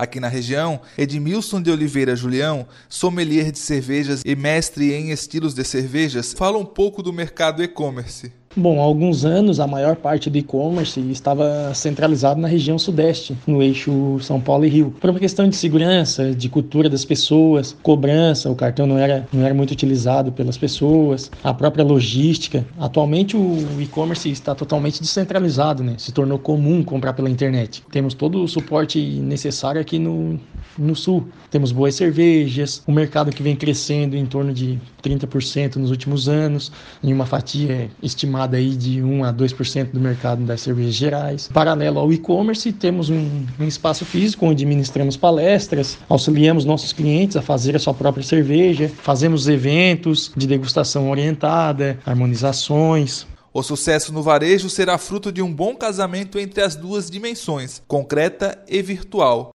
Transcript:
Aqui na região, Edmilson de Oliveira Julião, sommelier de cervejas e mestre em estilos de cervejas, fala um pouco do mercado e-commerce. Bom, há alguns anos a maior parte do e-commerce estava centralizado na região sudeste, no eixo São Paulo e Rio. Por uma questão de segurança, de cultura das pessoas, cobrança, o cartão não era, não era muito utilizado pelas pessoas, a própria logística. Atualmente o e-commerce está totalmente descentralizado, né? Se tornou comum comprar pela internet. Temos todo o suporte necessário aqui no, no sul. Temos boas cervejas, um mercado que vem crescendo em torno de 30% nos últimos anos, em uma fatia estimada estimada aí de 1 a 2% do mercado das cervejas gerais. Paralelo ao e-commerce, temos um, um espaço físico onde ministramos palestras, auxiliamos nossos clientes a fazer a sua própria cerveja, fazemos eventos de degustação orientada, harmonizações, o sucesso no varejo será fruto de um bom casamento entre as duas dimensões, concreta e virtual.